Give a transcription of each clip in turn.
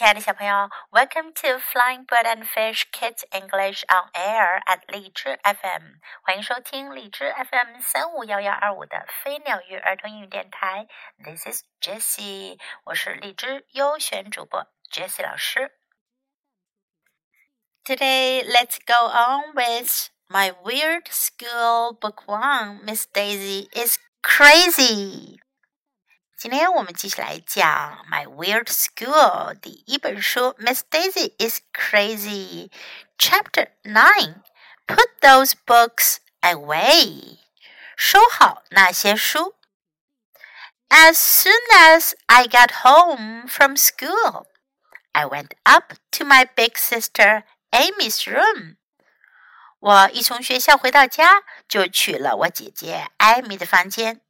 亲爱的小朋友，Welcome to Flying Bird and Fish Kids English on Air at 荔枝 FM，欢迎收听荔枝 FM 三五幺幺二五的飞鸟鱼儿童英语电台。This is Jessie，我是荔枝优选主播 Jessie 老师。Today, let's go on with my weird school book one. Miss Daisy is crazy. 今天我们继续来讲《My Weird School》第一本书《Miss Daisy is Crazy》，Chapter Nine。Put those books away，收好那些书。As soon as I got home from school, I went up to my big sister Amy's room. 我一从学校回到家，就去了我姐姐艾米的房间。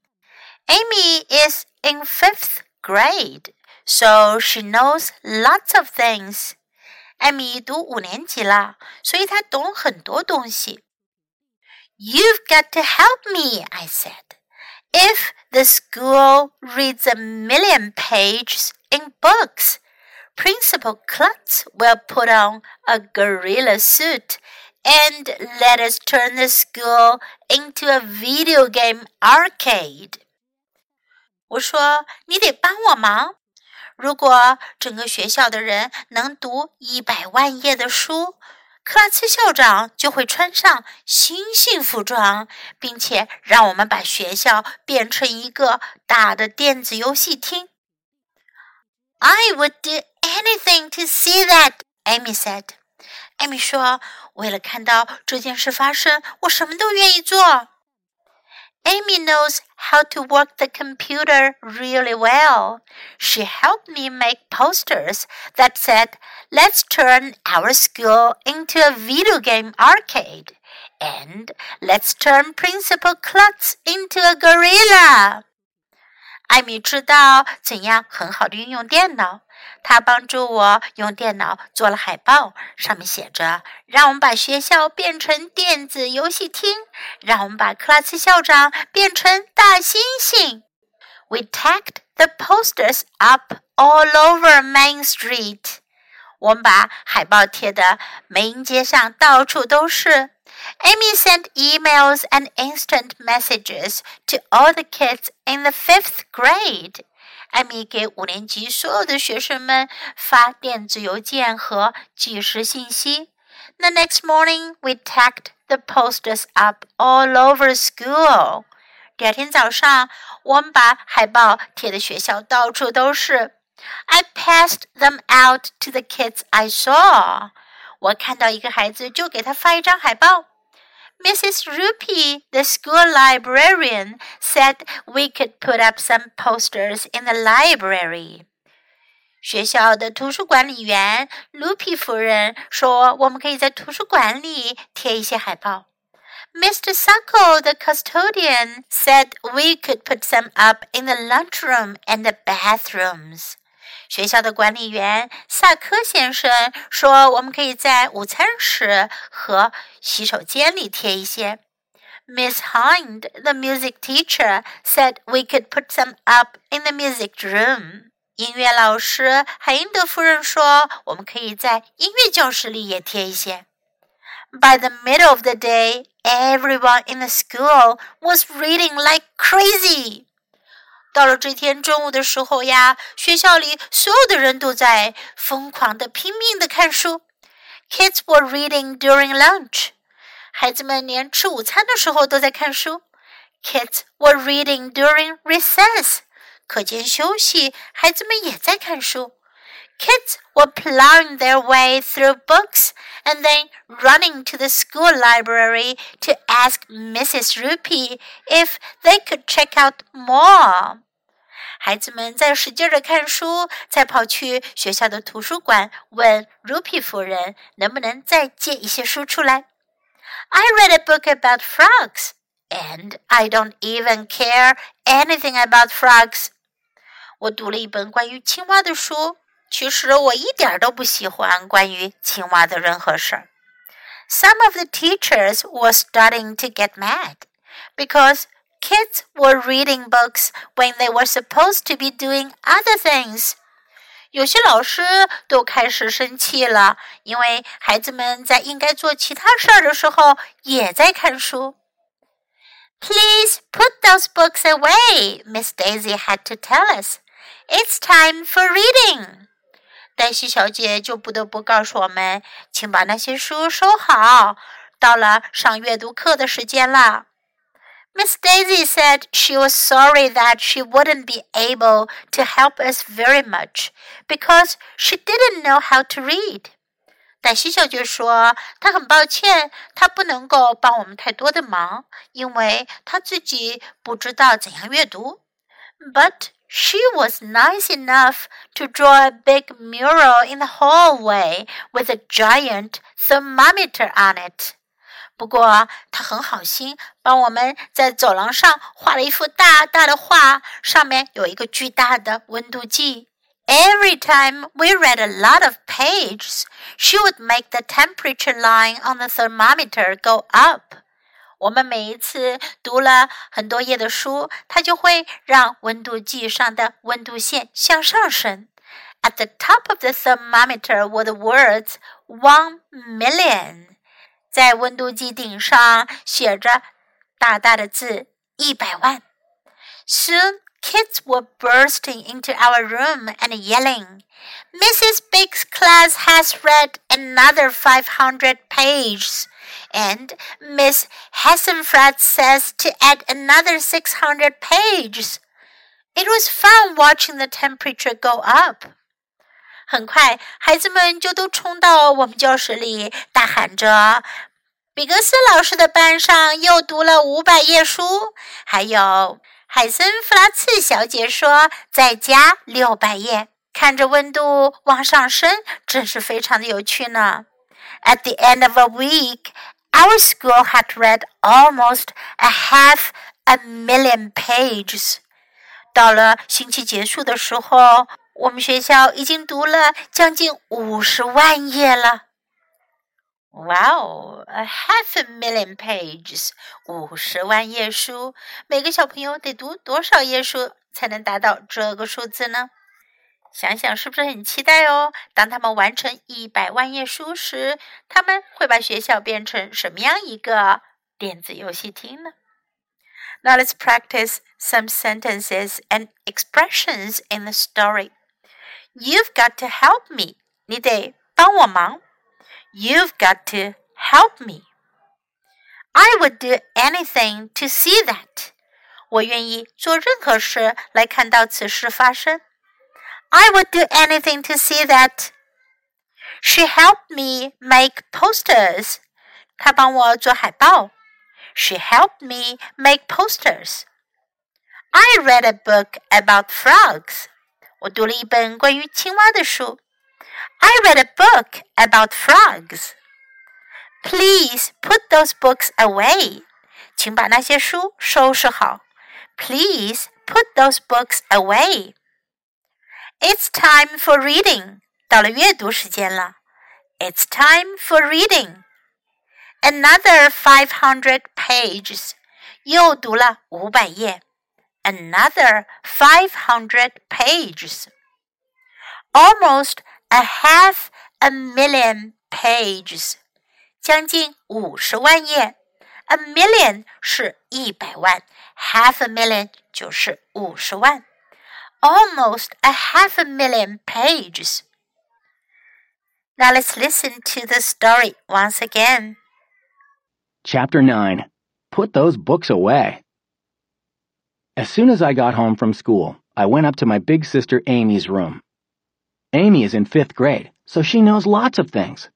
Amy is in fifth grade, so she knows lots of things. 艾米读五年级了，所以她懂很多东西。You've got to help me, I said. If the school reads a million pages in books, Principal Klutz will put on a gorilla suit and let us turn the school into a video game arcade. 我说：“你得帮我忙。如果整个学校的人能读一百万页的书，克拉茨校长就会穿上星星服装，并且让我们把学校变成一个大的电子游戏厅。” I would do anything to see that, Amy said. 艾米说：“为了看到这件事发生，我什么都愿意做。” Amy knows how to work the computer really well. She helped me make posters that said, Let's turn our school into a video game arcade. And let's turn Principal Klutz into a gorilla. 艾米知道怎样很好的运用电脑，她帮助我用电脑做了海报，上面写着：“让我们把学校变成电子游戏厅，让我们把克拉斯校长变成大猩猩。” We tacked the posters up all over Main Street. 我们把海报贴的梅英街上到处都是。Amy sent emails and instant messages to all the kids in the fifth grade. 艾米给五年级所有的学生们发电子邮件和即时信息。The next morning, we tacked the posters up all over school. 第二天早上，我们把海报贴的学校到处都是。 I passed them out to the kids I saw. saw。我看到一个孩子，就给他发一张海报。Mrs. Roopy, the school librarian, said we could put up some posters in the library. 学校的图书管理员 Roopy Sacco, the custodian, said we could put some up in the lunchroom and the bathrooms. 学校的管理员萨科先生说：“我们可以在午餐室和洗手间里贴一些。” Miss Hind, the music teacher, said we could put some up in the music room. 音乐老师海因德夫人说：“我们可以在音乐教室里也贴一些。” By the middle of the day, everyone in the school was reading like crazy. 到了这天中午的时候呀，学校里所有的人都在疯狂的、拼命的看书。Kids were reading during lunch，孩子们连吃午餐的时候都在看书。Kids were reading during recess，课间休息，孩子们也在看书。Kids were plowing their way through books and then running to the school library to ask Mrs. Roopy if they could check out more. 孩子们在使劲的看书，再跑去学校的图书馆问 Roopy 夫人能不能再借一些书出来。I read a book about frogs, and I don't even care anything about frogs. 我读了一本关于青蛙的书。其实我一点都不喜欢关于青蛙的任何事儿。Some of the teachers were starting to get mad because kids were reading books when they were supposed to be doing other things. 有些老师都开始生气了，因为孩子们在应该做其他事儿的时候也在看书。Please put those books away, Miss Daisy had to tell us. It's time for reading. 黛西小姐就不得不告诉我们，请把那些书收好，到了上阅读课的时间了。Miss Daisy said she was sorry that she wouldn't be able to help us very much because she didn't know how to read. 黛西小姐说：“她很抱歉，她不能够帮我们太多的忙，因为她自己不知道怎样阅读。” But she was nice enough to draw a big mural in the hallway with a giant thermometer on it. 不过他很好心，帮我们在走廊上画了一幅大大的画，上面有一个巨大的温度计。Every time we read a lot of pages, she would make the temperature line on the thermometer go up. 我们每一次读了很多页的书，她就会让温度计上的温度线向上升。At the top of the thermometer were the words one million. 在温度计顶上写着大大的字“一百万”。Soon kids were bursting into our room and yelling, "Mrs. Big's class has read another 500 pages." And Miss Hassenfrat says to add another 600 pages. It was fun watching the temperature go up. 很快，孩子们就都冲到我们教室里，大喊着：“比格斯老师的班上又读了五百页书。”还有海森弗拉茨小姐说：“再加六百页。”看着温度往上升，真是非常的有趣呢。 At the end of a week, our school had read almost a half a million pages. 到了星期结束的时候。我们学校已经读了将近五十万页了。Wow, a half a million pages，五十万页书。每个小朋友得读多少页书才能达到这个数字呢？想想是不是很期待哦？当他们完成一百万页书时，他们会把学校变成什么样一个电子游戏厅呢？Now let's practice some sentences and expressions in the story. You've got to help me. 你得帮我忙。You've got to help me. I would do anything to see that. 我愿意做任何事来看到此事发生。I would do anything to see that. She helped me make posters. 她帮我做海报。She helped me make posters. I read a book about frogs. 我读了一本关于青蛙的书。I read a book about frogs. Please put those books away. 请把那些书收拾好。Please put those books away. It's time for reading. 到了阅读时间了。It's time for reading. Another five hundred pages. 又读了五百页。another 500 pages. Almost a half a million pages. 将近五十万页。A million 是一百万，half a million 就是五十万。 Almost a half a million pages. Now let's listen to the story once again. Chapter 9 Put those books away. As soon as I got home from school, I went up to my big sister Amy's room. Amy is in fifth grade, so she knows lots of things.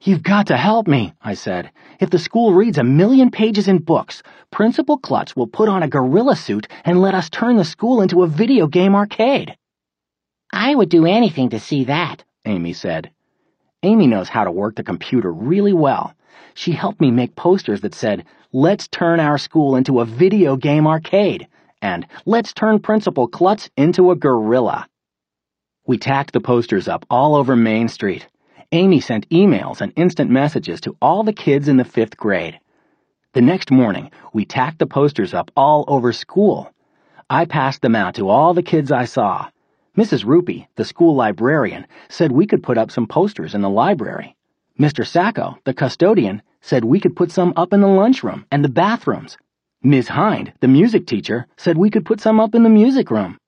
You've got to help me, I said. If the school reads a million pages in books, Principal Klutz will put on a gorilla suit and let us turn the school into a video game arcade. I would do anything to see that, Amy said. Amy knows how to work the computer really well. She helped me make posters that said, Let's turn our school into a video game arcade and let's turn Principal Klutz into a gorilla. We tacked the posters up all over Main Street. Amy sent emails and instant messages to all the kids in the fifth grade. The next morning, we tacked the posters up all over school. I passed them out to all the kids I saw. Mrs. Roopy, the school librarian, said we could put up some posters in the library. Mr. Sacco, the custodian, said we could put some up in the lunchroom and the bathrooms. Ms. Hind, the music teacher, said we could put some up in the music room.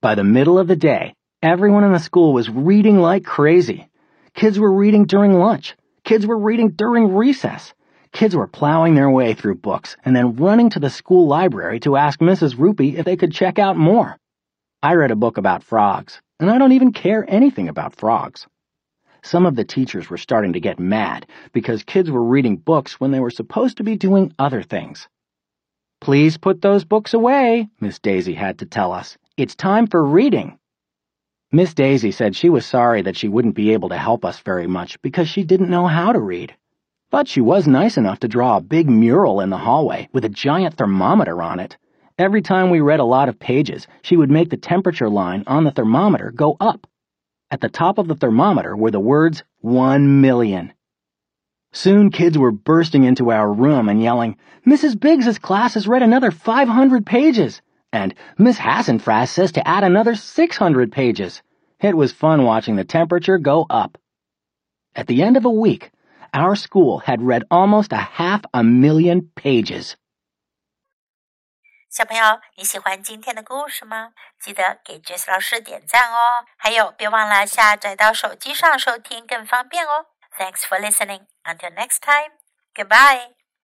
By the middle of the day, everyone in the school was reading like crazy. Kids were reading during lunch. Kids were reading during recess. Kids were plowing their way through books and then running to the school library to ask Mrs. Roopy if they could check out more. I read a book about frogs, and I don't even care anything about frogs. Some of the teachers were starting to get mad because kids were reading books when they were supposed to be doing other things. Please put those books away, Miss Daisy had to tell us. It's time for reading. Miss Daisy said she was sorry that she wouldn't be able to help us very much because she didn't know how to read. But she was nice enough to draw a big mural in the hallway with a giant thermometer on it Every time we read a lot of pages, she would make the temperature line on the thermometer go up. At the top of the thermometer were the words, one million. Soon kids were bursting into our room and yelling, Mrs. Biggs's class has read another 500 pages, and Miss Hassenfraz says to add another 600 pages. It was fun watching the temperature go up. At the end of a week, our school had read almost a half a million pages. 小朋友，你喜欢今天的故事吗？记得给 Jess 老师点赞哦！还有，别忘了下载到手机上收听更方便哦。Thanks for listening. Until next time. Goodbye.